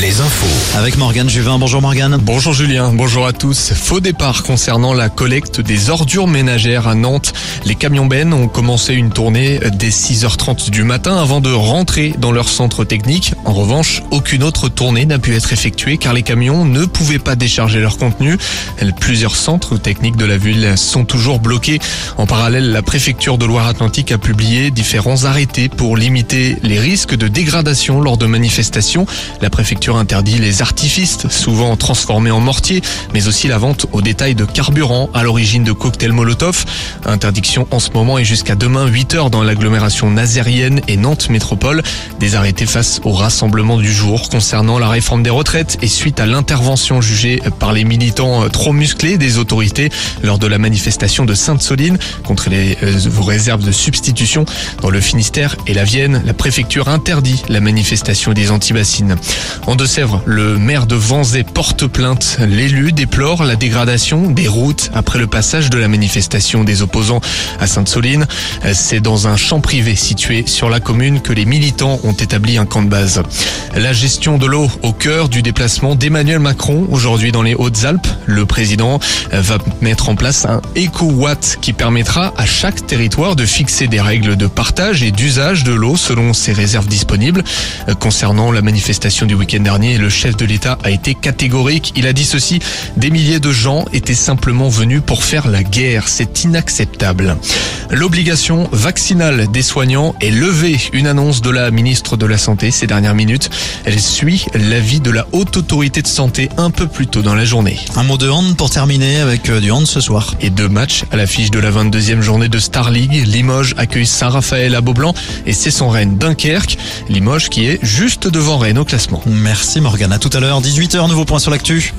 Les infos. Avec Morgane Juvin. Bonjour Morgane. Bonjour Julien, bonjour à tous. Faux départ concernant la collecte des ordures ménagères à Nantes. Les camions bennes ont commencé une tournée dès 6h30 du matin avant de rentrer dans leur centre technique. En revanche, aucune autre tournée n'a pu être effectuée car les camions ne pouvaient pas décharger leur contenu. Plusieurs centres techniques de la ville sont toujours bloqués. En parallèle, la préfecture de Loire-Atlantique a publié différents arrêtés pour limiter les risques de dégradation lors de manifestations. La préfecture interdit les artifices, souvent transformés en mortier, mais aussi la vente au détail de carburant à l'origine de cocktails Molotov. Interdiction en ce moment et jusqu'à demain 8 heures dans l'agglomération nazérienne et Nantes Métropole. Des arrêtés face au rassemblement du jour concernant la réforme des retraites et suite à l'intervention jugée par les militants trop musclés des autorités lors de la manifestation de Sainte-Soline contre les euh, réserves de substitution dans le Finistère et la Vienne. La préfecture interdit la manifestation des antibassines. En Deux-Sèvres, le maire de Vanzay porte plainte. L'élu déplore la dégradation des routes après le passage de la manifestation des opposants à Sainte-Soline. C'est dans un champ privé situé sur la commune que les militants ont établi un camp de base. La gestion de l'eau au cœur du déplacement d'Emmanuel Macron aujourd'hui dans les Hautes-Alpes. Le président va mettre en place un éco-watt qui permettra à chaque territoire de fixer des règles de partage et d'usage de l'eau selon ses réserves disponibles. Concernant la manifestation week-end dernier, le chef de l'État a été catégorique. Il a dit ceci, des milliers de gens étaient simplement venus pour faire la guerre. C'est inacceptable. L'obligation vaccinale des soignants est levée. Une annonce de la ministre de la Santé ces dernières minutes. Elle suit l'avis de la haute autorité de santé un peu plus tôt dans la journée. Un mot de hand pour terminer avec euh, du hand ce soir. Et deux matchs à l'affiche de la 22e journée de Star League. Limoges accueille Saint-Raphaël à Beaublanc et c'est son Rennes Dunkerque. Limoges qui est juste devant Rennes au classement. Merci Morgane. À tout à l'heure, 18h, nouveau point sur l'actu.